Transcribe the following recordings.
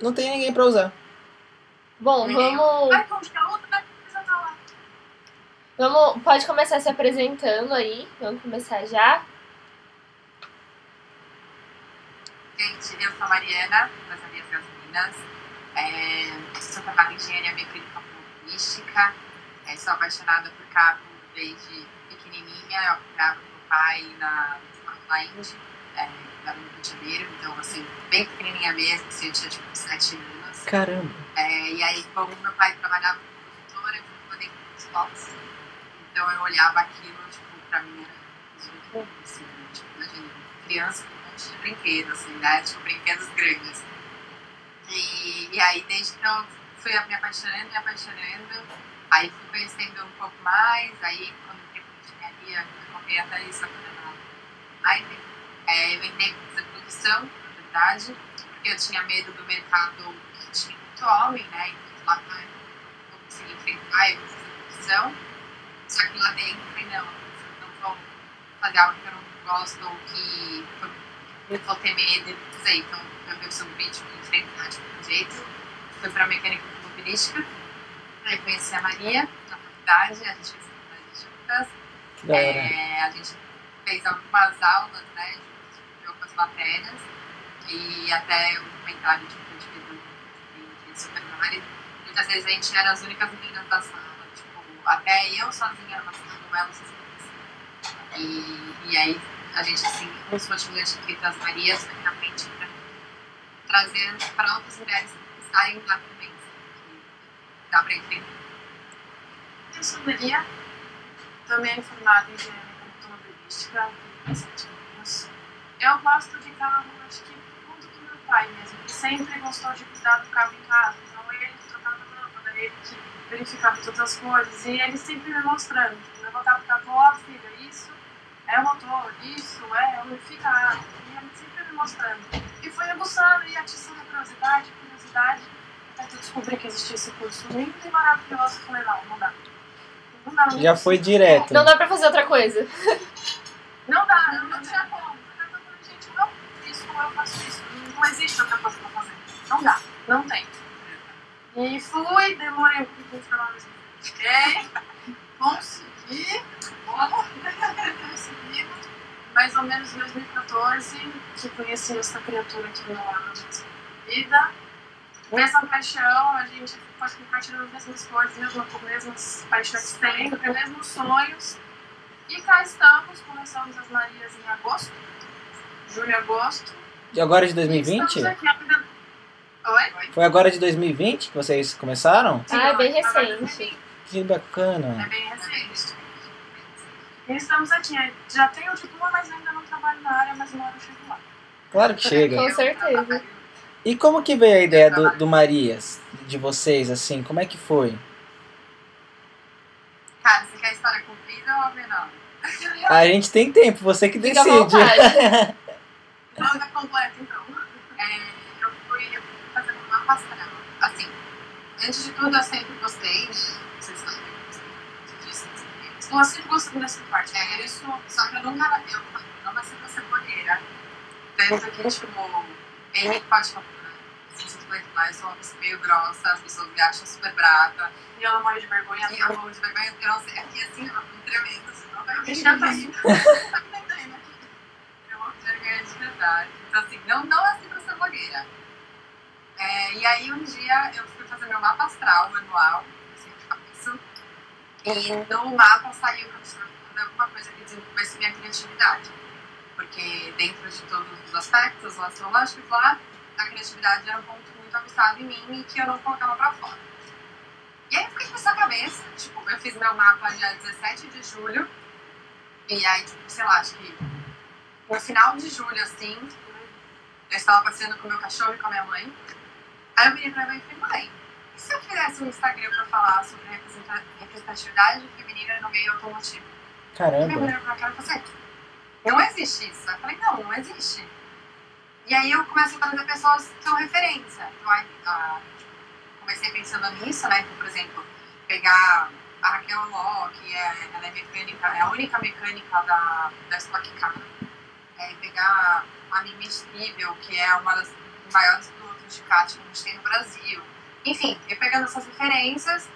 não tem ninguém pra usar. Bom, vamos. Vai outra, tá lá. Vamos, pode começar se apresentando aí. Vamos começar já. Gente, eu sou a Mariana, das Marias Gasolinas. É, sou formada em engenharia mecânica automobilística. É, sou apaixonada por carro desde pequenininha. Eu operava com meu pai na, na Indy, é, lá no Rio de Janeiro. Então, assim, bem pequenininha mesmo, assim, eu tinha tipo 7 anos. Caramba. É, e aí, como meu pai trabalhava como produtora, eu fui dentro dos boxes. Então, eu olhava aquilo, tipo, pra mim era assim, né? tipo, imagina, criança com um monte de brinquedos, assim, né? Tipo, brinquedos grandes. E, e aí, desde então, fui me apaixonando, me apaixonando. Aí fui conhecendo um pouco mais, aí quando entrei com engenharia, eu comprei até isso Live. É, eu entrei com fazer produção, na verdade, porque eu tinha medo do mercado que tinha muito homem, né? E lá eu não consegui enfrentar, eu vou fazer produção. Só que lá dentro eu falei, não, não vou fazer algo que eu não gosto ou que eu vou ter medo, não sei. Então eu vi o seu vídeo e enfrentar de um jeito. Fui para mecânica automobilística. Aí conheci a Maria na faculdade, a gente fez faculdade juntas. É, a gente fez algumas aulas, né, de algumas matérias e até um comentário de que dividido de supermário. Muitas vezes a gente era as únicas meninas da sala, tipo, até eu sozinha era uma sala com ela sozinha. E, e aí a gente, assim, um dos motivos de ter as Marias foi para trazer para outras mulheres estarem lá também. assim, que Dá para enfrentar. Eu sou Maria, também formada em engenharia automobilística, tenho 17 anos. Eu gosto de carro, acho que conta do meu pai mesmo, que sempre gostou de cuidar do carro em casa. Então ele que trocava a lâmpada, ele que verificava todas as coisas, e ele sempre me mostrando, tipo, eu voltava para ó, filha, isso é o motor, isso é, fica a água. E ele sempre me mostrando. E foi aguçando e atiçando a curiosidade, curiosidade, até que eu descobri que existia esse curso lindo e maravilhoso. Eu falei, não, não dá. Não dá, não Já foi direto. Não dá pra fazer outra coisa. Não dá, não, não tinha como. Eu tava falando, gente, eu isso, eu faço isso. Não existe outra coisa pra fazer. Não dá, não tem. E fui, demorei um pouquinho pra lá mesmo. Fiquei, consegui, bom. Mais ou menos em 2014, que conheci essa criatura que não era na nossa vida. Mesma paixão, a gente pode compartilhar as mesmas coisas, mesmo, com as mesmas paixões que tem, os mesmos sonhos. E cá estamos, começamos as Marias em agosto, julho e agosto. E agora de E 2020? estamos aqui ainda- Oi? Foi agora de 2020 que vocês começaram? Ah, é bem recente. Que bacana. É bem recente. E estamos aqui. Já tenho o diploma, mas ainda não trabalho na área, mas uma hora eu chego lá. Claro que chega. Com certeza. E como que veio a ideia do, do Marias? De vocês, assim? Como é que foi? Cara, você quer a história comprida ou menor? A gente tem tempo, você que Fica decide. Manda completa, então. É, eu fui eu fui fazendo uma passarela. Assim, antes de tudo, eu sempre gostei. Vocês sabem, eu sempre gostei assim, Eu dessa parte. É, isso, Só que eu nunca, eu não nasci pra ser blogueira. Tanto que, tipo, ele pode falar, você for lá, eu sou uma pessoa meio grossa, as pessoas me acham super brava. e eu não morro de vergonha. E eu morro de vergonha, eu não sei, aqui assim, ó, um tremendo, você não vai me Deixa eu ver. ir. Tá me entendendo aqui? Eu morro de Então, assim, não, não nasci pra ser blogueira. É, e aí, um dia, eu fui fazer meu mapa astral anual, assim, faço. E no mapa saiu que alguma coisa que desenvolvesse minha criatividade. Porque dentro de todos os aspectos astrológicos, lá, a criatividade era um ponto muito aguçado em mim e que eu não colocava pra fora. E aí eu fiquei com essa cabeça, tipo, eu fiz meu mapa dia 17 de julho, e aí, tipo, sei lá, acho que no final de julho, assim, eu estava passeando com o meu cachorro e com a minha mãe. Aí eu virei pra minha mãe e falei, mãe, e se eu fizesse um Instagram pra falar sobre representa- representatividade feminina no meio automotivo? E minha Caramba. mulher pra cara e falou assim, não existe isso. Eu falei, não, não existe. E aí eu comecei a trazer pessoas que são referência. Então, aí, ah, comecei pensando nisso, né? Então, por exemplo, pegar a Raquel Ló, que é, ela é mecânica, é a única mecânica da, da Stock Car. É, pegar a Mimi Stribel, que é uma das maiores pilotos de CAT que a gente tem no Brasil. Enfim, eu pegando essas referências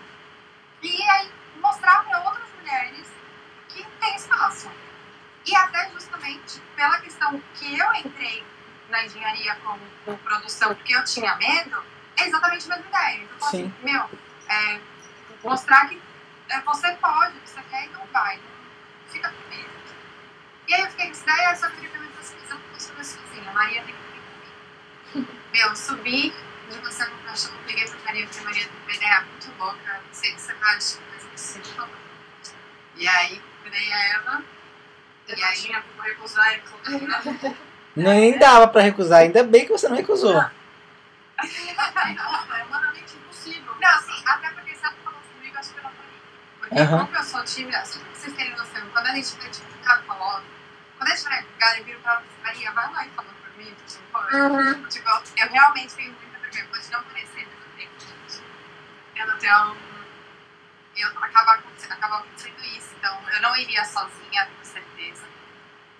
e aí mostrar para outras mulheres que tem espaço. E até justamente pela questão que eu entrei na engenharia com, produção, porque eu tinha medo, é exatamente a mesma ideia. Então, Sim. assim, meu, é, mostrar que é, você pode, você quer e não vai. Não fica com medo. E aí eu fiquei com essa ideia, só que eu também pesquisando como sobre sozinha. A Maria tem que vir comigo. Meu, eu subi de você no caixão, liguei pra Maria, porque a Maria tem uma ideia muito louca, não sei o que você achar, mas eu preciso falar. E aí, convidei a ela, Eu e não aí tinha como recusar, e claro. Nem dava pra recusar, ainda bem que você não recusou. É humanamente impossível. Não, assim, até porque se ela falasse comigo, acho que eu não faria. Aham. como eu sou tímida, pra vocês terem noção, quando a gente vai tipo, com a quando a gente vai ligar e vira pra ela, Maria, vai lá e fala por mim, tipo, pode. Tipo, eu realmente tenho muita vergonha, pode não parecer, mas eu tenho, gente. Eu não tenho. Eu, acaba, acontecendo, acaba acontecendo isso, então eu não iria sozinha, com certeza.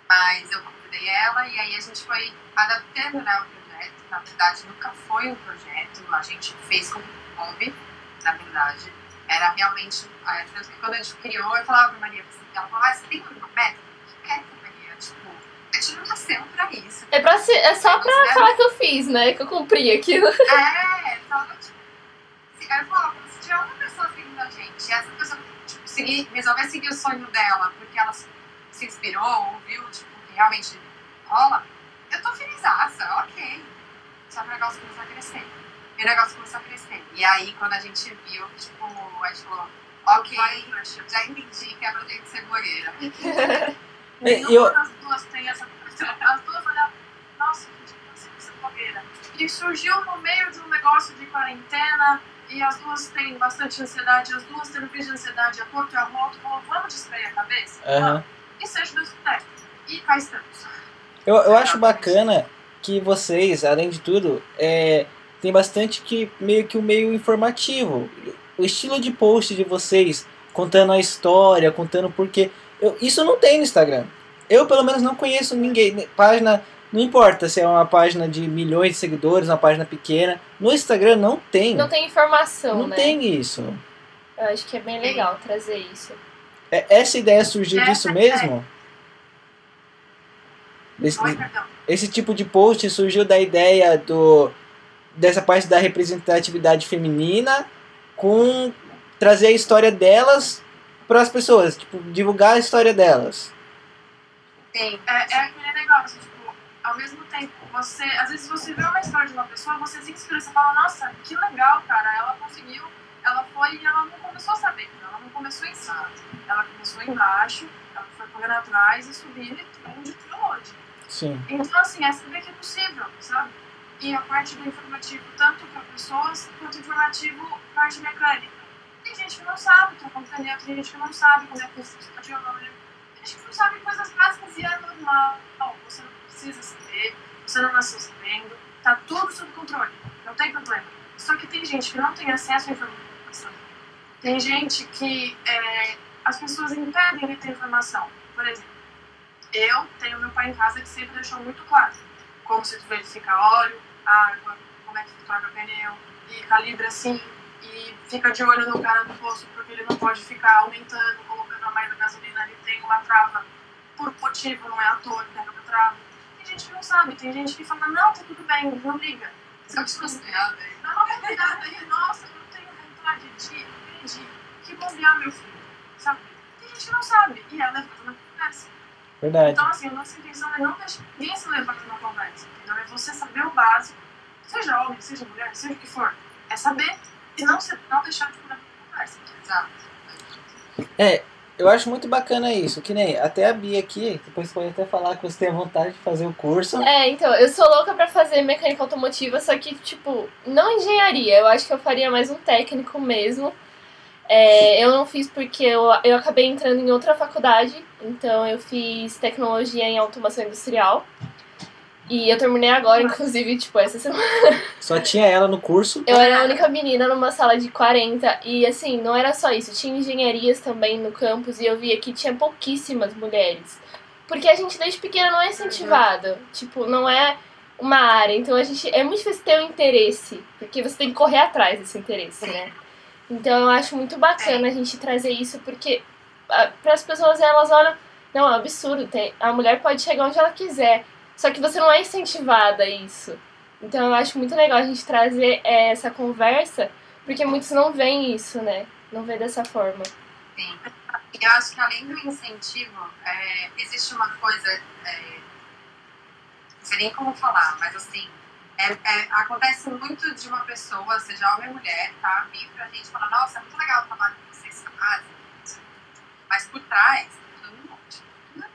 Mas eu convidei ela e aí a gente foi adaptando né, o projeto. Na verdade, nunca foi um projeto, a gente fez como um hobby, na verdade. Era realmente. ah, Tanto que quando a gente criou, eu falava pra Maria assim, ela falava, ah, você tem alguma meta? Que meta, Maria? Tipo, a gente não nasceu pra isso. É, pra ser, é só pra É. falar que eu fiz, né? Que eu cumpri aquilo. É, só tipo. Se, eu falava, se tiver uma pessoa seguindo a gente, e essa pessoa tipo, seguir, resolver seguir o sonho dela porque ela se, se inspirou, ouviu, tipo, que realmente rola, eu tô feliz, ok. Só que o negócio começou a crescer. O negócio começou a crescer. E aí, quando a gente viu, tipo, a gente falou, ok, já entendi que é pra gente ser blogueira. E eu- das duas tem essa As duas olharam, nossa, gente, consigo ser blogueira. E surgiu no meio de um negócio de quarentena, e as duas têm bastante ansiedade, as duas têm crise de ansiedade a torto e a moto, falou, vamos distrair a cabeça? Aham. E seja Deus quiser. E cá estamos. Eu, eu acho bacana que vocês, além de tudo, é, tem bastante que meio que o meio informativo. O estilo de post de vocês, contando a história, contando o porquê. Eu, isso não tem no Instagram. Eu, pelo menos, não conheço ninguém. Página, não importa se é uma página de milhões de seguidores, uma página pequena. No Instagram não tem. Não tem informação, Não né? tem isso. Eu acho que é bem legal trazer isso. É- Essa ideia surgiu Essa disso é. mesmo? Oi, perdão. esse tipo de post surgiu da ideia do dessa parte da representatividade feminina com trazer a história delas para as pessoas, tipo, divulgar a história delas. Tem. É, é aquele negócio, tipo, ao mesmo tempo, você, às vezes você vê uma história de uma pessoa, você se inspira, você fala, nossa, que legal, cara, ela conseguiu, ela foi e ela não começou a saber, ela não começou em cima, ela começou embaixo, ela foi correndo atrás e subindo e onde tirou hoje. Sim. Então, assim, é saber que é possível, sabe? E a parte do informativo, tanto para pessoas, quanto informativo, parte mecânica. Tem gente que não sabe pneu, tem gente que não sabe como é que está de óleo. Tem gente que não sabe coisas básicas e é normal. Você não precisa saber, você não nasceu sabendo, tá tudo sob controle, não tem problema. Só que tem gente que não tem acesso à informação. Tem gente que é, as pessoas impedem de ter informação. Por exemplo, eu tenho meu pai em casa que sempre deixou muito claro como se verifica óleo, água, como é que se troca pneu, e calibra assim, e fica de olho no cara do posto, porque ele não pode ficar aumentando, colocando a mais da gasolina, ele tem uma trava por motivo, não é à toa que tem uma trava. Tem gente que não sabe, tem gente que fala, não, tá tudo bem, não liga. Você é, Dá uma bombeada aí, nossa, eu não tenho vontade de, de que bombear meu filho, sabe? Tem gente que não sabe, e é levada na conversa. Verdade. Então, assim, a nossa intenção é não deixar ninguém se levar numa conversa, entendeu? É você saber o básico, seja homem, seja mulher, seja o que for. É saber e não, se, não deixar de numa conversa. Exato. Eu acho muito bacana isso, que nem até a Bia aqui, depois pode até falar que você tem vontade de fazer o curso. É, então, eu sou louca pra fazer mecânica automotiva, só que, tipo, não engenharia. Eu acho que eu faria mais um técnico mesmo. É, eu não fiz porque eu, eu acabei entrando em outra faculdade, então eu fiz tecnologia em automação industrial. E eu terminei agora, inclusive, tipo, essa semana. Só tinha ela no curso. Eu era a única menina numa sala de 40 e assim, não era só isso, tinha engenharias também no campus e eu via que tinha pouquíssimas mulheres. Porque a gente desde pequena não é incentivado. Tipo, não é uma área. Então a gente é muito difícil ter um interesse, porque você tem que correr atrás desse interesse, né? Então eu acho muito bacana a gente trazer isso, porque para as pessoas elas olham, não, é um absurdo, tem, a mulher pode chegar onde ela quiser, só que você não é incentivada a isso. Então eu acho muito legal a gente trazer é, essa conversa, porque muitos não veem isso, né? Não vê dessa forma. Sim. E eu acho que além do incentivo, é, existe uma coisa, é, não sei nem como falar, mas assim, é, é, acontece muito de uma pessoa, seja homem ou mulher, tá? Vir pra gente falar, nossa, é muito legal o trabalho que vocês fazem. Mas por trás, tudo um monte.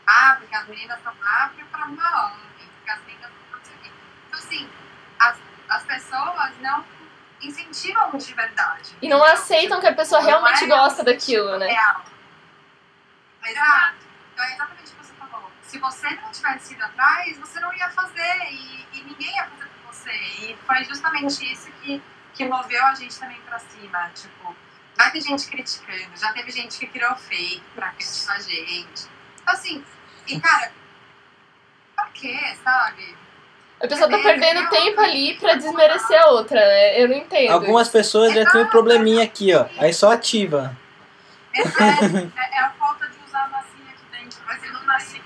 Ah, porque as meninas estão lá para uma homem, porque as meninas não sei o quê. Então, assim, as, as pessoas não incentivam de verdade. E não aceitam que a pessoa Não realmente é gosta daquilo, né? Real. Exato. Então é exatamente o que você falou. Se você não tivesse ido atrás, você não ia fazer e, e ninguém ia fazer por você. E foi justamente isso que, que moveu a gente também pra cima. Tipo, vai ter gente criticando, já teve gente que criou fake pra criticar a gente. Então, assim, e cara, pra quê, sabe? A pessoa tá perdendo tempo ali pra desmerecer a outra, né? Eu não entendo. Algumas pessoas já têm um probleminha aqui, ó. Aí só ativa. É, é, é a falta de usar a vacina aqui dentro, mas eu não nasci.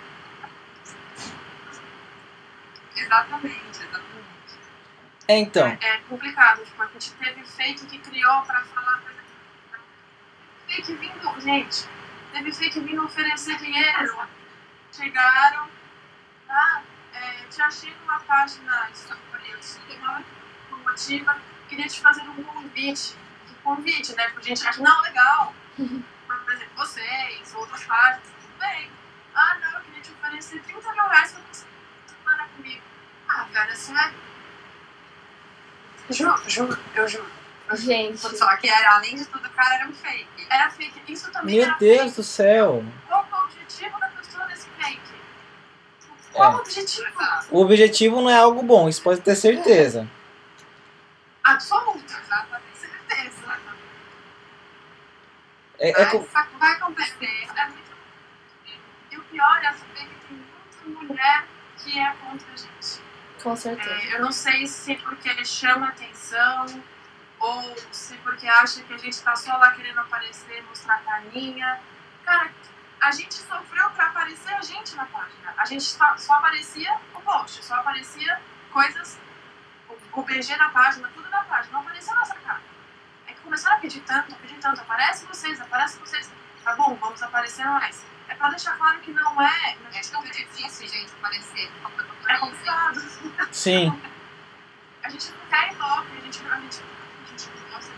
Exatamente. É, então. É complicado, tipo, a gente teve fake que criou pra falar coisa. Fake vindo, gente, teve fake vindo oferecer dinheiro. Chegaram, ah, é, te achei numa página institucional, promotiva, queria te fazer um convite. Um convite, né? A gente acha, não, legal. Por exemplo, vocês, outras páginas, tudo bem. Ah, não, eu queria te oferecer 30 mil reais pra você semana comigo. Ah, velho, é? Juro, juro, eu juro. Gente, Só que era, além de tudo, o cara era um fake. Era fake. Isso também Meu era Deus do céu. fake. Qual é o objetivo da pessoa desse fake? Qual É. o objetivo? O objetivo não é algo bom, isso pode ter certeza. Absoluto. Exatamente. Certeza. É, é vai acontecer. É muito... E o pior é saber que tem muita mulher que é contra a gente. Com certeza. É, eu não sei se porque chama atenção ou se porque acha que a gente tá só lá querendo aparecer, mostrar a carninha. Cara, a gente sofreu pra aparecer a gente na página. A gente só, só aparecia o post, só aparecia coisas, o, o BG na página, tudo na página, não aparecia a nossa cara. É que começaram a pedir tanto, pedir tanto, aparece vocês, aparece vocês. Tá bom, vamos aparecer mais. É pra deixar claro que não é. A É gente não muito quer difícil, gente, aparecer. É complicado. sim. A gente não quer ibope, a gente, a gente, a gente gosta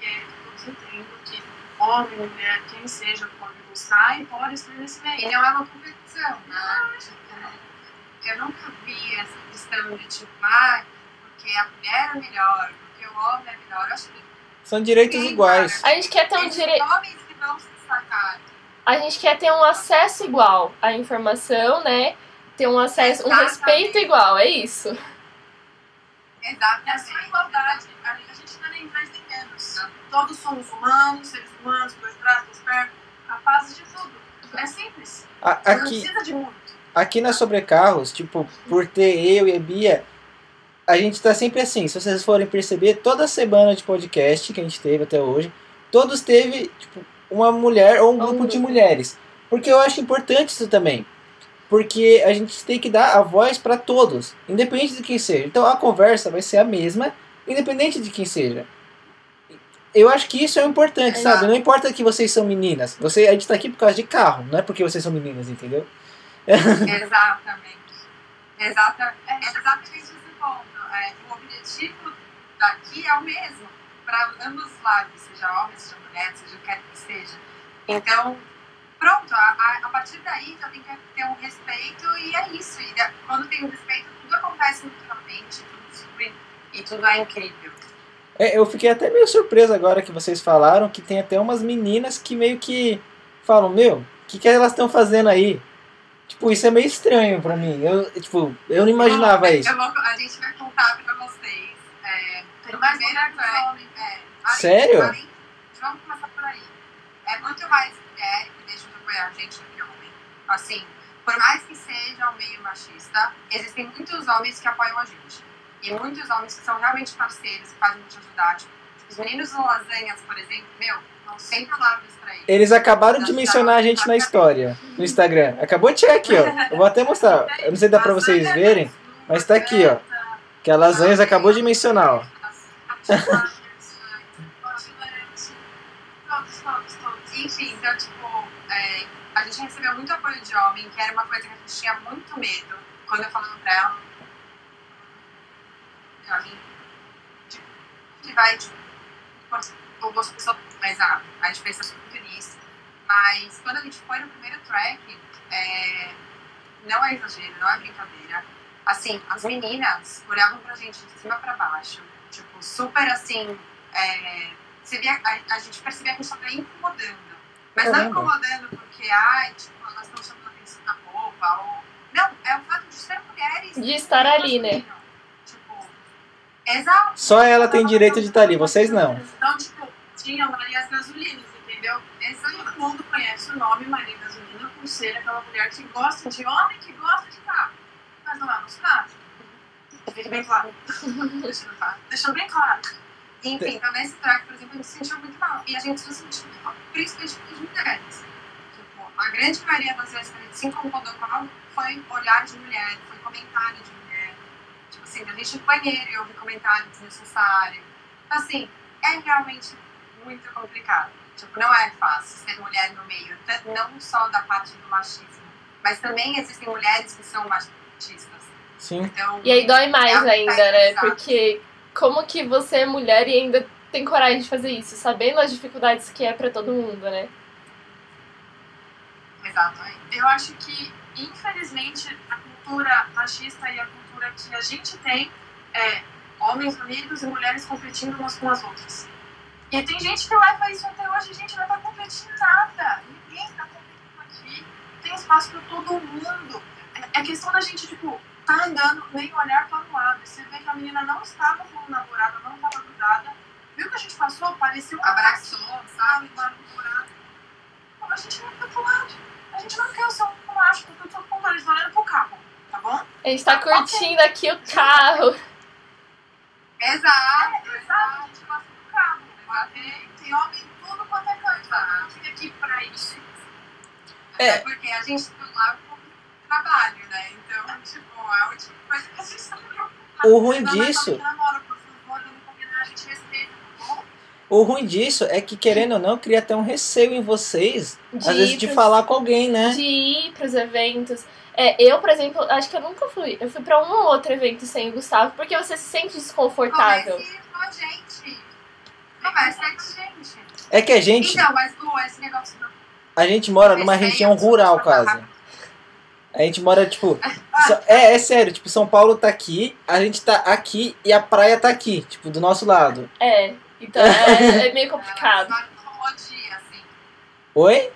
que todos entendam que homem, mulher, quem seja, pode buscar e pode estar nesse E meio. não é uma competição, né? Tipo, eu nunca vi essa questão de tipo, ah, porque a mulher é melhor, porque o homem é melhor. Eu acho que São direitos Sim, iguais. A gente quer ter um direito. A gente quer ter um acesso igual à informação, né? Ter um acesso, um Exatamente. respeito igual, é isso. É a sua igualdade. A gente não é nem mais nem menos. Todos somos humanos, seres humanos, dois braços, duas pernas, capazes de tudo. É simples. A- Não Aqui, precisa de muito. aqui na Sobrecarros, tipo, por ter eu e a Bia, a gente tá sempre assim. Se vocês forem perceber, toda semana de podcast que a gente teve até hoje, todos teve, tipo, uma mulher ou um grupo de mulheres. Porque eu acho importante isso também. Porque a gente tem que dar a voz para todos, independente de quem seja. Então a conversa vai ser a mesma, independente de quem seja. Eu acho que isso é importante, sabe? Não importa que vocês são meninas. Você, a gente tá aqui por causa de carro, não é porque vocês são meninas, entendeu? Exatamente. Exata, é exatamente esse ponto. É, o objetivo daqui é o mesmo, para ambos os lados, seja homem, seja mulher, seja o que quer que seja. Então, pronto, a, a, a partir daí já tem que ter um respeito e é isso. E quando tem um respeito, tudo acontece naturalmente, tudo flui e tudo é incrível. É, eu fiquei até meio surpreso agora que vocês falaram que tem até umas meninas que meio que falam, meu, o que, que elas estão fazendo aí? Tipo, isso é meio estranho pra mim. Eu, tipo, eu não imaginava Eu isso. vou- a gente vai contar pra vocês. É, que é, é, Sério? além- vamos começar por aí. É muito mais mulher apoiar a gente do que homem. Assim, por mais que seja um meio machista, existem muitos homens que apoiam a gente. E muitos homens que são realmente parceiros, que fazem te ajudar. Tipo, os meninos do Lasanhas, por exemplo, meu, não sem palavras pra eles. Eles acabaram de mencionar a gente na história, no Instagram. Acabou de chegar aqui, ó. Eu vou até mostrar. Eu não sei se dá pra vocês verem, mas tá aqui, ó. Que a Lasanhas acabou de mencionar, ó. Todos, todos, todos. Enfim, então, tipo, é, a gente recebeu muito apoio de homem, que era uma coisa que a gente tinha muito medo. Quando eu falava pra ela, a gente que vai, tipo, eu gosto de pessoa, mas ah, a gente pensa muito nisso. Mas quando a gente foi no primeiro track, é, não é exagero, não é brincadeira. Assim, as meninas olhavam pra gente de cima pra baixo, tipo, super assim. É, via, a, a gente percebia que a gente tava incomodando. Mas não incomodando porque, ai, tipo, elas estão chamando atenção na roupa, ou. Não, é o fato de ser mulheres. De estar ali, né? Tipo, exato. Só ela tem direito de estar ali, vocês não. Então, tipo, tinha Marias Gasolinas, entendeu? Todo mundo conhece o nome Maria Gasolina por ser aquela mulher que gosta de homem, que gosta de carro. Mas não é nos carros. Fique bem claro. Deixando bem claro. Enfim, então nesse track, por exemplo, a gente se sentiu muito mal. E a gente se sentiu muito mal, principalmente com as mulheres. Tipo, a grande maioria das vezes que a gente se incomodou com algo foi olhar de mulher, foi comentário de mulher. Tipo assim, a gente ir no banheiro e ouvir comentário desnecessário. Então, assim, é realmente muito complicado. Tipo, não é fácil ser mulher no meio, não só da parte do machismo, mas também existem mulheres que são machistas. Sim. Então, E aí dói mais É, ainda, é, né? Porque como que você é mulher e ainda tem coragem de fazer isso, sabendo as dificuldades que é pra todo mundo, né? exatamente. Eu acho que, infelizmente, a cultura machista e a cultura que a gente tem é homens unidos e mulheres competindo umas com as outras. E tem gente que leva isso até hoje, a gente não tá competindo nada. Ninguém tá competindo aqui. Tem espaço para todo mundo. É, é questão da gente, tipo, tá andando, nem olhar para o lado. Você vê que a menina não estava com o namorado, não estava grudada. Viu que a gente passou? Parecia um Abraçou, sabe? Pô, A gente não quer pro lado. A gente não quer o seu porque eu tô com eles olhando pro carro, tá bom? A gente tá curtindo aqui o carro. Exato, Exato, a gente gosta do carro. Tem, tem homem em tudo quanto é canto. tá? Fica aqui pra isso. É. Até porque a gente tá lá com trabalho, né? Então, tipo, é a última coisa que a gente tá preocupado. O ruim disso, tá o ruim disso é que querendo ou não, cria até um receio em vocês, De às vezes ir de pros- falar com alguém, né? De ir pros eventos. É, eu, por exemplo, acho que eu nunca fui. Eu fui pra um ou outro evento sem o Gustavo, porque você se sente desconfortável. Converse com a gente. Conversa com a gente. É que a gente, Então, mas, Lu, esse negócio do a gente mora numa região rural quase. A gente mora, tipo. Só- É, é sério, tipo, São Paulo tá aqui, a gente tá aqui e a praia tá aqui, tipo, do nosso lado. É, então é, é meio complicado. Ela Tipo assim. Oi?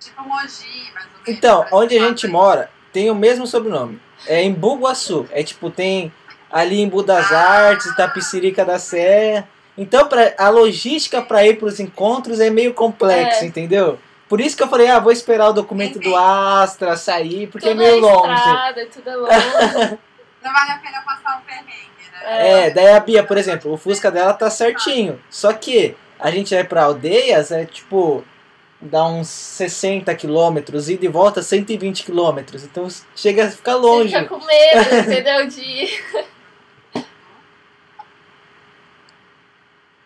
Tipo Mogi, mais ou menos. Então, onde a uma gente mora, tem o mesmo sobrenome. É em Buguaçu. É tipo, tem ali em Budas Ah. Artes, Itapicirica da Serra. Então, pra, a logística para ir pros encontros é meio complexo, É. entendeu? Por isso que eu falei, ah, vou esperar o documento do Entendi. Astra sair, porque tudo é meio é longe. estrada, tudo é longe. Não vale a pena passar um perrengue, né? É. É, daí a Bia, por exemplo, o Fusca dela tá certinho. Só que a gente vai pra aldeias, é tipo, dá uns 60 quilômetros, ida e volta 120 quilômetros. Então chega a ficar Você longe. fica com medo, entendeu? De.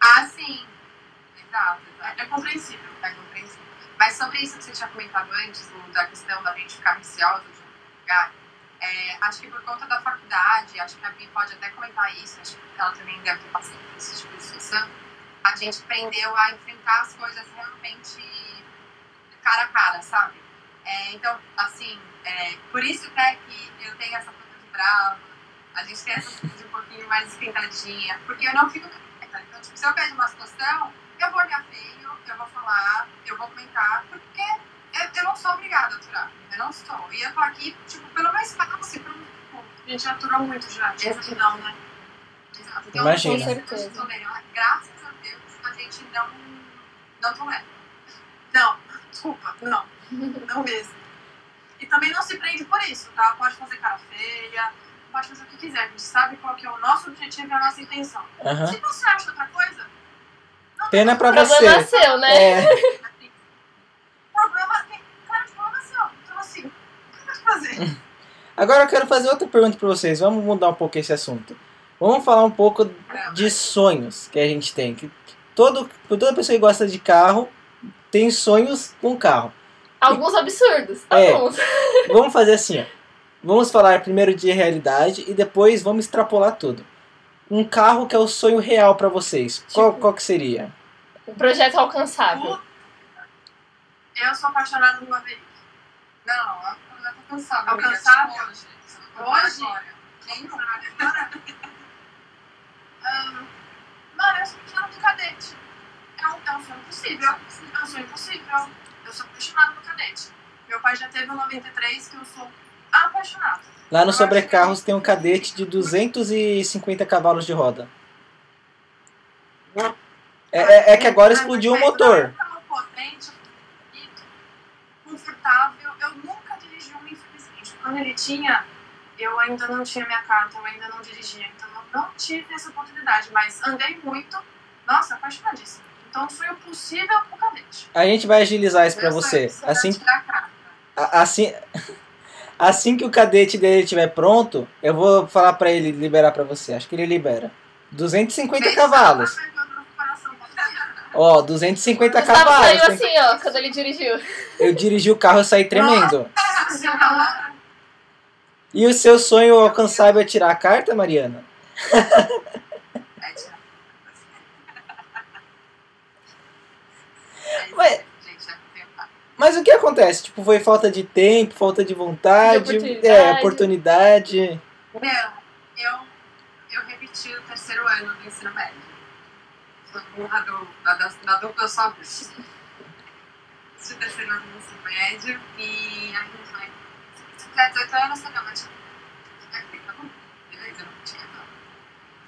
Ah, sim. Exato, exato. É compreensível. Mas sobre isso que você tinha comentado antes, da questão da gente ficar receosa de um lugar, é, acho que por conta da faculdade, acho que a Bia pode até comentar isso, acho que ela também deve ter passado por esse tipo de situação, a gente aprendeu a enfrentar as coisas realmente cara a cara, sabe? É, então, assim, é, por isso até que eu tenho essa coisa de brava, a gente tem essa coisa um pouquinho mais esquentadinha, porque eu não fico quieta. Então, tipo, se eu vejo uma situação, eu vou olhar feio, eu vou falar, eu vou comentar, porque eu, eu não sou obrigada a aturar. Eu não sou. E eu tô aqui, tipo, pelo meu espaço, pelo tempo. A gente aturou muito já. Tipo não, né? Exato. Então, Imagina. eu Com certeza. Graças a Deus, a gente não, não tolera. Não, desculpa, não. Não mesmo. E também não se prende por isso, tá? Pode fazer cara feia, pode fazer o que quiser. A gente sabe qual que é o nosso objetivo e a nossa intenção. Aham. Se você acha outra coisa, Pena pra Problema você. seu, né? É, problema, cara, problema seu. Então assim, o que pode fazer? agora eu quero fazer outra pergunta pra vocês. Vamos mudar um pouco esse assunto. Vamos falar um pouco de sonhos que a gente tem. Que todo, toda pessoa que gosta de carro tem sonhos com carro. Alguns absurdos. É. Alguns. Vamos fazer assim, ó. Vamos falar primeiro de realidade e depois vamos extrapolar tudo. Um carro que é o sonho real pra vocês. Qual, qual que seria? Um projeto alcançável. Eu sou apaixonada no Maverick. Não, ela tá cansada. Alcançável? Hoje. Hoje? Agora. Quem não? Ahn, Mano, eu sou apaixonada no cadete. É um, é um sonho possível. É um sonho possível. Eu sou apaixonada no cadete. Meu pai já teve um 93 que eu sou apaixonada. Lá no Sobrecarros tem um cadete de 250 cavalos de roda. É, é- é que agora explodiu o motor. É potente, confortável. Eu nunca dirigi um, infelizmente. Quando ele tinha, eu ainda não tinha minha carta, eu ainda não dirigia. Então eu não tive essa oportunidade. Mas andei muito. Nossa, apaixonadíssima. Então foi o possível pro cadete. A gente vai agilizar isso pra Meu você. é Assim, assim, assim que o cadete dele estiver pronto, eu vou falar pra ele liberar pra você. Acho que ele libera. 250 Bem, cavalos meu Deus, meu coração. Ó, 250 Gustavo cavalos. saiu Tem- assim, ó, quando ele dirigiu. Eu dirigi o carro e saí tremendo. E o seu sonho alcançável é tirar a carta, Mariana? Carta. Mas o que acontece? Tipo, foi falta de tempo, falta de vontade, De oportunidade. é, oportunidade. Não, eu, eu repeti o terceiro ano do ensino médio. Foi burra do, da, da, da dupla só o terceiro ano do ensino médio e a gente vai. Se tiver 18 anos, você acaba de. Beleza, eu não tinha nada.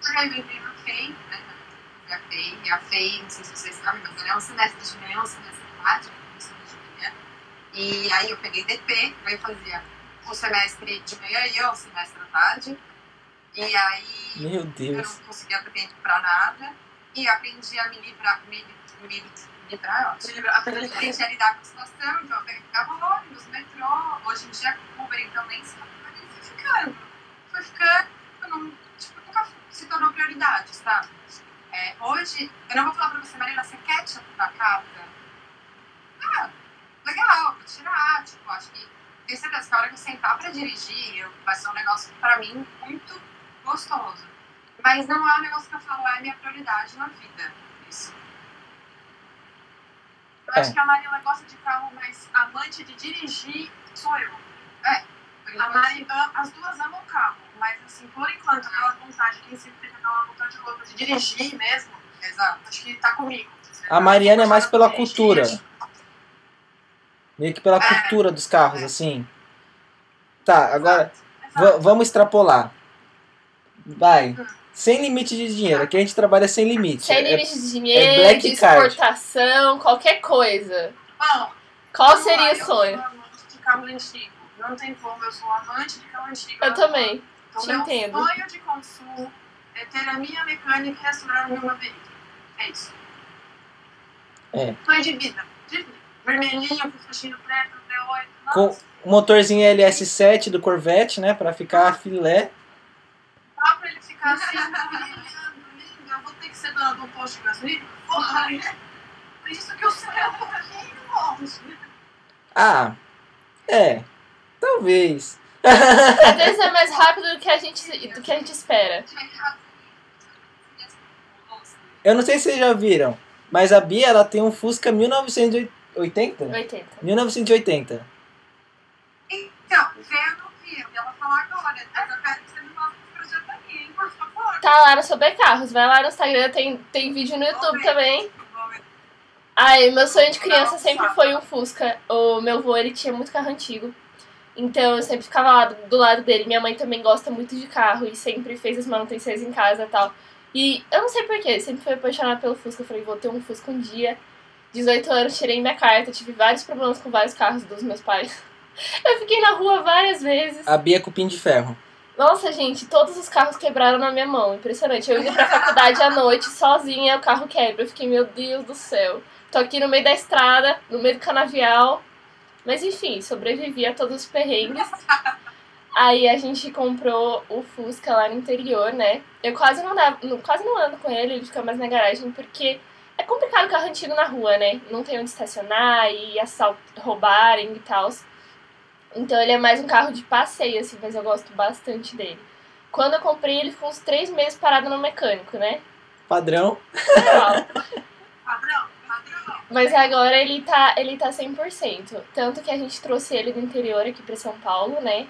Só que aí eu entrei na FEI, né? na FEI, e a FEI, não sei se vocês sabem, mas ela é um semestre de manhã, um semestre de tarde, um semestre de manhã. E aí eu peguei DP, aí eu fazia o semestre de manhã e eu o semestre da tarde. E aí Meu eu Deus. não conseguia ter tempo pra nada. E aprendi a me livrar, me, me, livrar, ó. Livrar- Aprendi a lidar com a situação, então eu pegava ônibus, metrô, hoje em dia com Uber, então nem se fui ficando. Fui ficando, não, tipo, nunca se tornou prioridade, sabe? É, hoje, eu não vou falar pra você, Marina, você quer tirar a carta? Ah, legal, vou tirar, tipo, acho que tenho certeza que a hora que eu sentar pra dirigir, eu, vai ser um negócio pra mim muito gostoso. Mas não é um negócio que eu falo, é minha prioridade na vida. Isso. Eu acho que a Marina gosta de carro, mas amante de dirigir sou eu. A Mari, as duas amam carro, mas assim, por enquanto, aquela vontade, quem sempre teve aquela vontade louca de dirigir mesmo, Exato. acho que tá comigo. A Mariana é mais pela Dirigir, cultura. Meio que pela É. cultura dos carros, assim. Tá, agora Exato. vamos extrapolar. Vai. Sem limite de dinheiro. Aqui a gente trabalha sem limite. Sem É- limite de dinheiro, black de card. exportação, qualquer coisa. Bom, Qual seria lá, o sonho? Eu sou amante de carro antigo. Não tem como, eu sou amante de carro antigo. Eu também. Então, te meu entendo. sonho de consumo é ter a minha mecânica e restaurar o meu Maverick. É isso. É. Sonho de vida. De vida. Vermelhinho, com faixinho preto, V8. Com Nossa. o motorzinho LS7 do Corvette, né? Pra ficar filé. Só pra ele ficar assim, brilhando, lindo. Eu vou ter que ser dona de um posto de gasolina? Porra, é. Por isso que o céu é um pouquinho longe. Ah, é. Talvez. Às vezes é mais rápido do que a gente, do que a gente espera. Eu não sei se vocês já viram, mas a Bia ela tem um Fusca 1980? 80. 1980. Então, eu não vi, eu ia falar agora. Eu quero Tá no Sobre Carros. Vai lá no Instagram, tem, tem vídeo no YouTube também. Ai, meu sonho de criança sempre foi um Fusca. O meu avô, ele tinha muito carro antigo. Então eu sempre ficava lá do, do lado dele. Minha mãe também gosta muito de carro e sempre fez as manutenções em casa e tal. E eu não sei porquê, sempre fui apaixonada pelo Fusca. Eu falei, vou ter um Fusca um dia. 18 anos, tirei minha carta, tive vários problemas com vários carros dos meus pais. Eu fiquei na rua várias vezes. A Bia é cupim de ferro. Nossa, gente, todos os carros quebraram na minha mão. Impressionante. Eu indo pra faculdade à noite, sozinha, o carro quebra. Eu fiquei, meu Deus do céu. Tô aqui no meio da estrada, no meio do canavial. Mas enfim, sobrevivi a todos os perrengues. Aí a gente comprou o Fusca lá no interior, né? Eu quase não, dava, quase não ando com ele, ele fica mais na garagem, porque é complicado carro antigo na rua, né? Não tem onde estacionar e assalt roubarem e tal. Então ele é mais um carro de passeio, assim, mas eu gosto bastante dele. Quando eu comprei, ele ficou uns três meses parado no mecânico, né? Padrão. Padrão, padrão. Mas agora ele tá, ele tá 100%. Tanto que a gente trouxe ele do interior aqui pra São Paulo, né?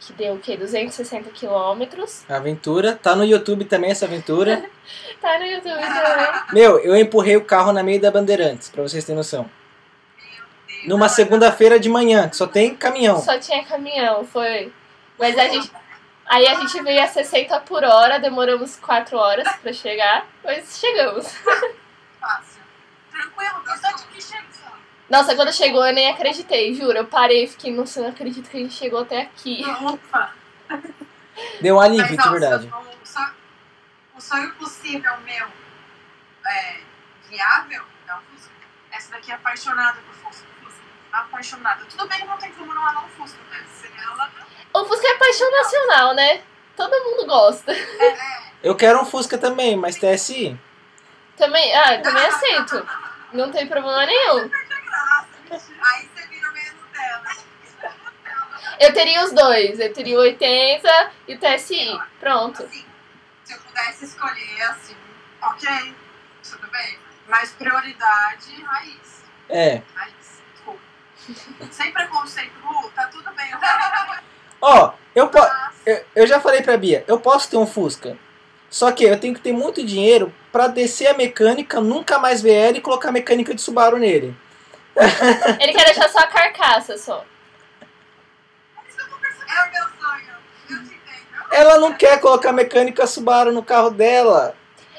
Que deu o quê? 260 quilômetros. Aventura. Tá no YouTube também essa aventura. Tá no YouTube também. Meu, eu empurrei o carro na meio da Bandeirantes, pra vocês terem noção. Numa segunda-feira de manhã, que só tem caminhão. Só tinha caminhão, foi. Mas a gente. Aí a gente veio a 60 por hora, demoramos 4 horas pra chegar, mas chegamos. Fácil. Tranquilo, bastante que chega. Nossa, quando chegou eu nem acreditei, juro. Eu parei e fiquei, nossa, eu não acredito que a gente chegou até aqui. Ufa. Deu um alívio, de verdade. O sonho, o sonho possível meu é, viável Fusca. Essa daqui é apaixonada por. Apaixonada. Tudo bem que não tem como não amar um Fusca, mas ela O Fusca é paixão nacional, né? Todo mundo gosta. Eu quero um Fusca também, mas TSI. Também, ah, também aceito. Não tem problema nenhum. Aí você vira meio Nutella. Eu teria os dois. Eu teria o 80 e o TSI. Pronto. Assim, se eu pudesse escolher, assim, ok, tudo bem. Mas prioridade, raiz. É. Raiz. Sem preconceito, Lu, tá tudo bem. Eu Ó, eu, po Mas, eu, eu já falei pra Bia, eu posso ter um Fusca. Só que eu tenho que ter muito dinheiro pra descer a mecânica, nunca mais ver ela e colocar a mecânica de Subaru nele. Ele quer deixar só a carcaça só. é o meu sonho. Eu te entendo. Ela não quer colocar mecânica Subaru no carro dela.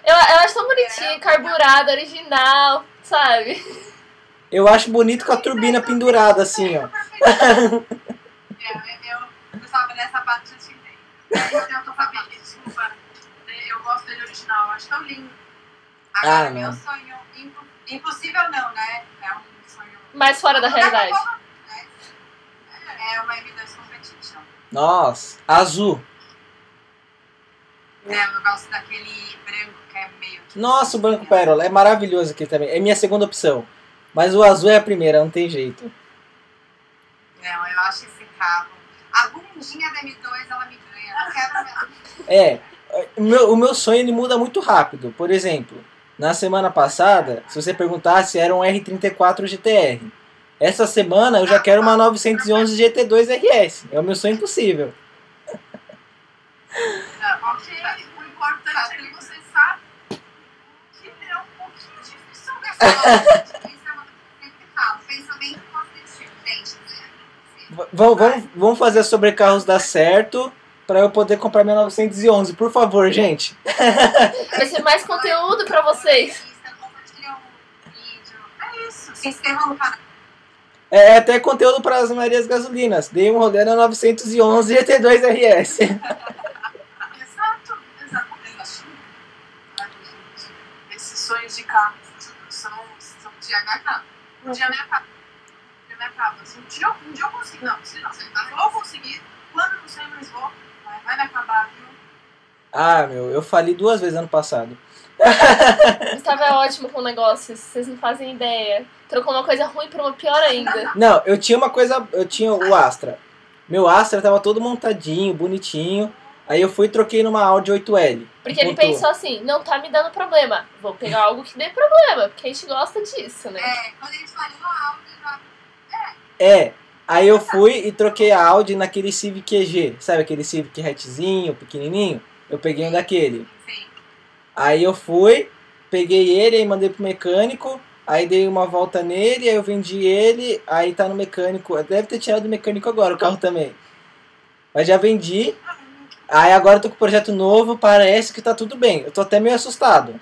Eu, eu acho tão bonitinho, carburado, original, sabe? Eu acho bonito com a turbina pendurada assim, ó. É, eu, eu gostava dessa parte eu te entendo. É, eu tô sabendo, desculpa. Eu gosto dele original, eu acho tão lindo. Agora, Ah, meu não. sonho, impo- impossível não, né? É um sonho... Mais fora da realidade. Né? É uma M2 Competition. Nossa, azul. Né? Eu gosto daquele branco que é meio... que- Nossa, o branco pérola é maravilhoso aqui também. É minha segunda opção. Mas o azul é a primeira, não tem jeito. Não, eu acho esse carro... A bundinha da M2, ela me ganha. Eu quero mesmo. É, o meu, o meu sonho ele muda muito rápido. Por exemplo, na semana passada, se você perguntasse, era um R34 GTR. Essa semana eu já quero uma 911 GT2 RS. É o meu sonho impossível. Ok, o importante é que você sabe que é um pouquinho difícil Isso é uma coisa que eu sempre falo. Pensamento positivo, gente. V- vamos, vamos, vamos fazer a sobrecarros dar certo para eu poder comprar minha 911. Por favor, gente. Vai ser mais conteúdo pra vocês. Compartilha o vídeo. É isso. Se inscrevam no canal. É até conteúdo para as Marias Gasolinas. Dei um rolê na 911 GT2 RS. Exato, exatamente. Esses sonhos de carro são, são De HK. um dia. Me acaba. Assim, um, dia, eu- um dia eu consigo. Não, se não, se não vou conseguir. Quando não sei, mas vou. Vai, vai me acabar, viu? Ah, meu, eu falei duas vezes ano passado. Gustavo é ótimo com negócios, vocês não fazem ideia. Trocou uma coisa ruim por uma pior ainda. Não, eu tinha uma coisa. Eu tinha o Astra. Meu Astra tava todo montadinho, bonitinho. Aí eu fui e troquei numa Audi 8L. Porque ele Pontuou. pensou assim, não tá me dando problema. Vou pegar algo que dê problema, porque a gente gosta disso, né? É, quando a gente falou áudio, já. É. Aí eu fui e troquei a Audi naquele Civic EG. Sabe aquele Civic hatchzinho, pequenininho? Eu peguei um daquele. Sim. Aí eu fui, peguei ele, aí mandei pro mecânico, aí dei uma volta nele, aí eu vendi ele, aí tá no mecânico. Deve ter tirado do mecânico agora o carro também. Mas já vendi. Aí agora eu tô com um projeto novo, parece que tá tudo bem. Eu tô até meio assustado.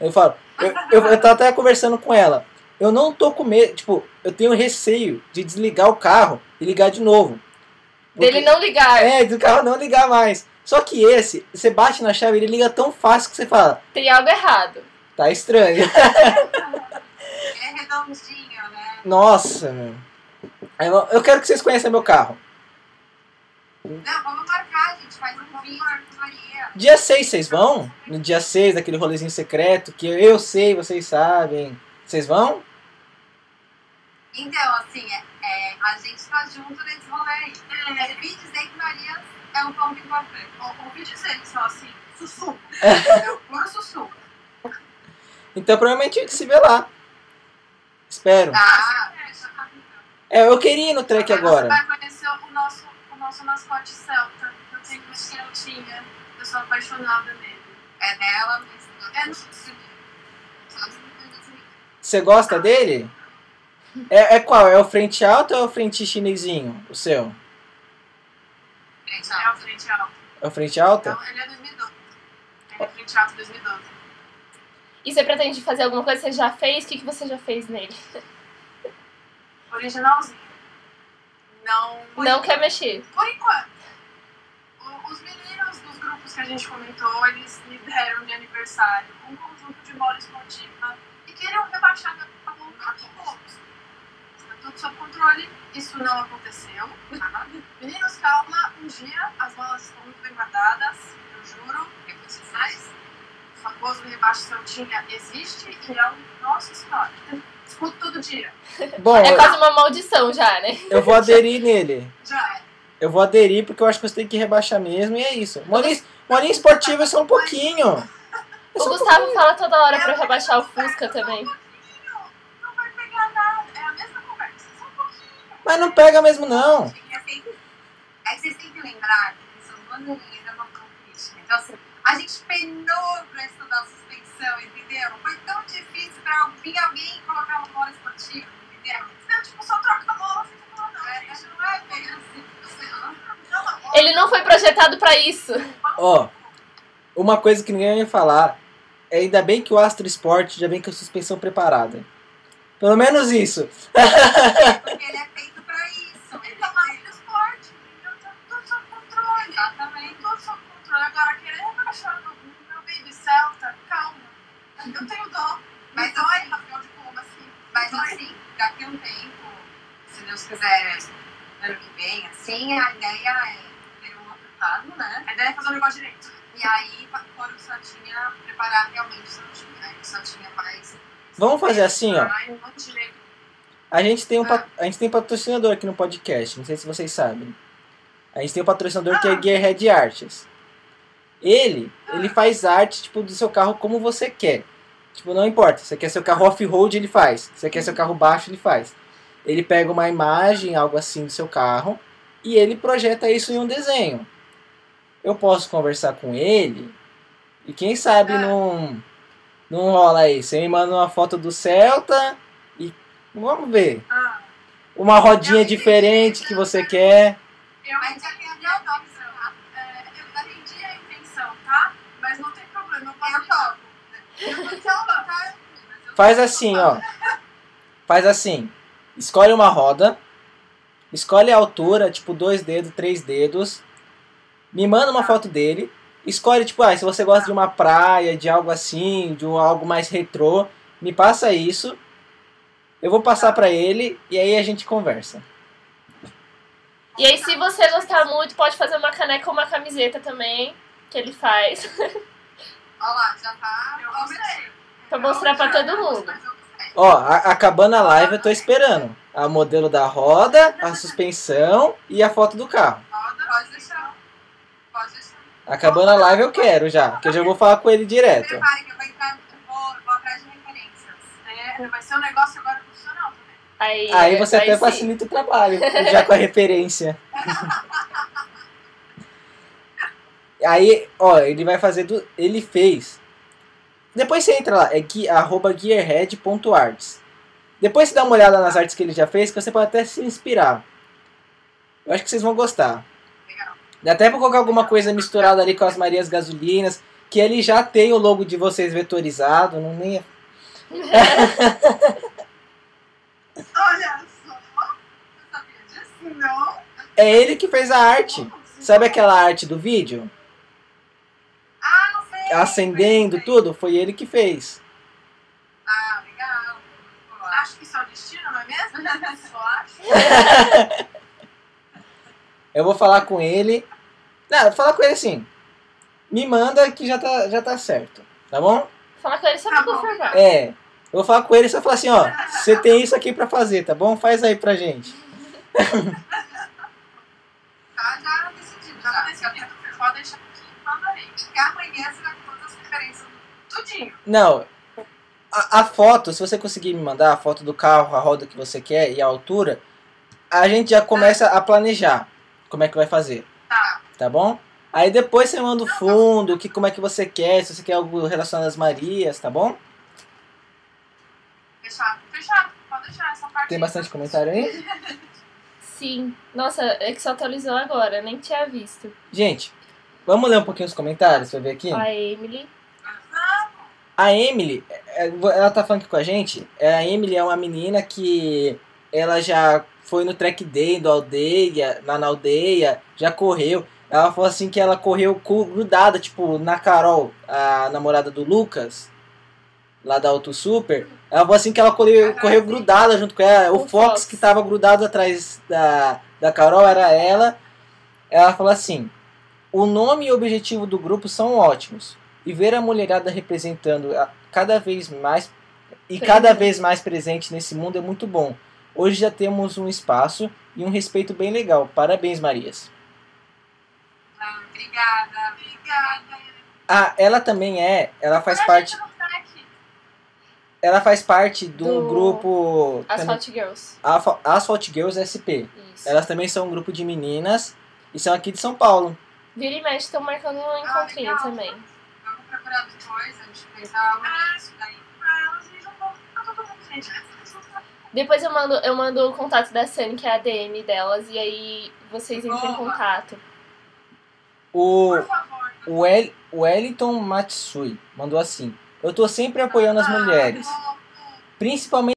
Eu falo, eu, eu, eu tava até conversando com ela. Eu não tô com medo, tipo, eu tenho receio de desligar o carro e ligar de novo. Porque- Dele não ligar. É, do carro não ligar mais. Só que esse, você bate na chave, ele liga tão fácil que você fala, Tem algo errado. tá estranho. É redondinho, né? Nossa, meu. Eu quero que vocês conheçam meu carro. Não, vamos marcar, a gente faz um Maria. Dia 6 vocês vão? No dia 6, daquele rolezinho secreto, que eu sei, vocês sabem. Vocês vão? Então, assim, é, é, a gente tá junto nesse rolê aí. É, eu vi dizer que Maria é um ponto importante. Ou- Ouvi dizer que são assim, sussurro. É o puro sussurro. Então provavelmente a gente se vê lá. Espero. Ah, É, eu queria ir no trek agora. Você vai conhecer o nosso, o nosso mascote celta. Eu tenho uma celtinha. Eu sou apaixonada nele. é dela, mas É no Você gosta dele? É, é qual? É o frente alto ou é o frente chinesinho? O seu? É o frente alto. É o frente alto? Então, ele é 2012. Ele é frente alto 2012. E você pretende fazer alguma coisa que você já fez? O que, que você já fez nele? Originalzinho. Não. Não quer mexer. Por enquanto. O- Os meninos dos grupos que a gente comentou, eles me deram de aniversário um conjunto de bola esportiva queriam rebaixar a poucos. Tá tudo sob controle. Isso não aconteceu. tá? Meninos, calma. Um dia as bolas estão muito bem guardadas, eu juro. Mas o famoso rebaixo Celtinha existe e é o nosso história. Escuto todo dia. Bom, É quase uma maldição já, né? eu vou aderir nele. Já é. Eu vou aderir porque eu acho que você tem que rebaixar mesmo e é isso. Molinha, molinha esportiva é só um pouquinho. O Gustavo fala toda hora pra eu rebaixar o Fusca também. Só um pouquinho. Não vai pegar nada. É a mesma conversa. Só um pouquinho. Mas não pega mesmo não. É que vocês têm que lembrar que são duas linhas da nossa crítica. Então, assim, a gente penou pra estudar suspensão, entendeu? Foi tão difícil pra vir alguém colocar uma bola esportiva, entendeu? Não, tipo, só troca a bola, fica falando, não, É, gente, não é bem assim. a bola. Ele não foi projetado pra isso. Ó, uma coisa que ninguém vai falar ainda bem que o Astro Sport já vem com a suspensão preparada. Pelo menos isso. Porque ele é feito pra isso. Ele tá mais no esporte, entendeu? Tá tudo sob controle. Sob controle. Agora, querer no meu baby Celta, calma. Eu tenho dó. Mas dói, assim- de assim. Mas Dói. assim, daqui a um tempo, se Deus quiser, ano que vem, assim, a ideia é ter um carro, né? A ideia é fazer o negócio direito. E aí, quando o Santinha preparar realmente o Santinha, né? O Santinha faz. Vamos fazer assim, ó. A gente tem um pa- a gente tem patrocinador aqui no podcast, não sei se vocês sabem. A gente tem um patrocinador que é Gearhead Arts. Ele, ele faz arte tipo do seu carro como você quer. Tipo, não importa, você quer seu carro off-road, ele faz. Você quer seu carro baixo, ele faz. Ele pega uma imagem, algo assim do seu carro e ele projeta isso em um desenho. Eu posso conversar com ele e quem sabe Ah. não não rola aí. Você me manda uma foto do Celta e vamos ver. Ah, Uma rodinha diferente que você quer. eu tem a nome, É, eu entendi a intenção, tá? Mas não tem problema, eu topo. Eu vou te falar, tá? Faz assim, ó. Faz assim. Escolhe uma roda. Escolhe a altura, tipo dois dedos, três dedos. Me manda uma foto dele. Escolhe, tipo, ah, se você gosta de uma praia, de algo assim, de um- algo mais retrô, me passa isso. Eu vou passar pra ele e aí a gente conversa. E aí, se você gostar muito, pode fazer uma caneca ou uma camiseta também, que ele faz. Olha lá, já tá. Eu gostei. Pra mostrar pra todo mundo. Ó, a- acabando a live, eu tô esperando. A modelo da roda, a suspensão e a foto do carro. Roda, pode deixar. Acabando a live eu quero já, que eu já vou falar com ele direto. Prepare que eu vou entrar, eu vou, vou atrás de referências. Vai ser um negócio agora profissional também. Aí, Aí você até facilita o trabalho, já com a referência. Aí, ó, ele vai fazer do. Ele fez. Depois você entra lá, é gui, arroba gearhead.arts. Depois você dá uma olhada nas artes que ele já fez, que você pode até se inspirar. Eu acho que vocês vão gostar. Dá até pra colocar alguma coisa misturada ali com as Marias Gasolinas, que ele já tem o logo de vocês vetorizado, não nem. É? Olha só, sabia disso, não. É ele que fez a arte. Sabe aquela arte do vídeo? Ah, não sei. Acendendo tudo? Foi ele que fez. Ah, legal. Acho que isso é o destino, não é mesmo? Só acho. Eu vou falar com ele. Não, vou falar com ele assim. Me manda que já tá, já tá certo. Tá bom? Falar com ele só Tá pra confirmar. É. Eu vou falar com ele e só falar assim, ó. Você tem isso aqui pra fazer, tá bom? Faz aí pra gente. Tá já decidido. Já Já, tá decidido. Pode deixar aqui. E amanhã você vai com todas as referências. Tudinho. Não. A, a foto, se você conseguir me mandar a foto do carro, a roda que você quer e a altura, a gente já começa a planejar como é que vai fazer, Tá. tá bom? Aí depois você manda o fundo, que, como é que você quer, se você quer algo relacionado às Marias, tá bom? Fechado. Fechado. Pode deixar essa parte. Tem bastante comentário aí? Sim. Nossa, é que só atualizou agora, nem tinha visto. Gente, vamos ler um pouquinho os comentários pra ver aqui? A Emily. A Emily, é, ela tá falando aqui com a gente. é, A Emily é uma menina que ela já foi no track day do aldeia, lá na aldeia, já correu. Ela falou assim que ela correu grudada, tipo, na Carol, a namorada do Lucas, lá da Auto Super. Ela falou assim que ela correu, correu grudada junto com ela. O O Fox, Fox. que tava grudado atrás da, da Carol era ela. Ela falou assim: o nome e o objetivo do grupo são ótimos. E ver a mulherada representando cada vez mais e cada vez mais presente nesse mundo é muito bom. Hoje já temos um espaço e um respeito bem legal. Parabéns, Marias. Ah, obrigada. Obrigada. Ah, ela também é, ela faz parte, track. ela faz parte do, Do grupo Asphalt Girls. Alpha- Asphalt Girls SP. Isso. Elas também são um grupo de meninas e são aqui de São Paulo. Vira e mexe, estão marcando um encontrinho legal. também. Vamos procurar depois, a gente fez algo isso daí. Pra elas, vão. Tá todo mundo, gente. Depois eu mando, eu mando o contato da Sunny, que é a DM delas, e aí vocês entram em contato. O, Por favor. o, El, o Wellington Matsui mandou assim: Eu tô sempre apoiando as mulheres, Ah, principalmente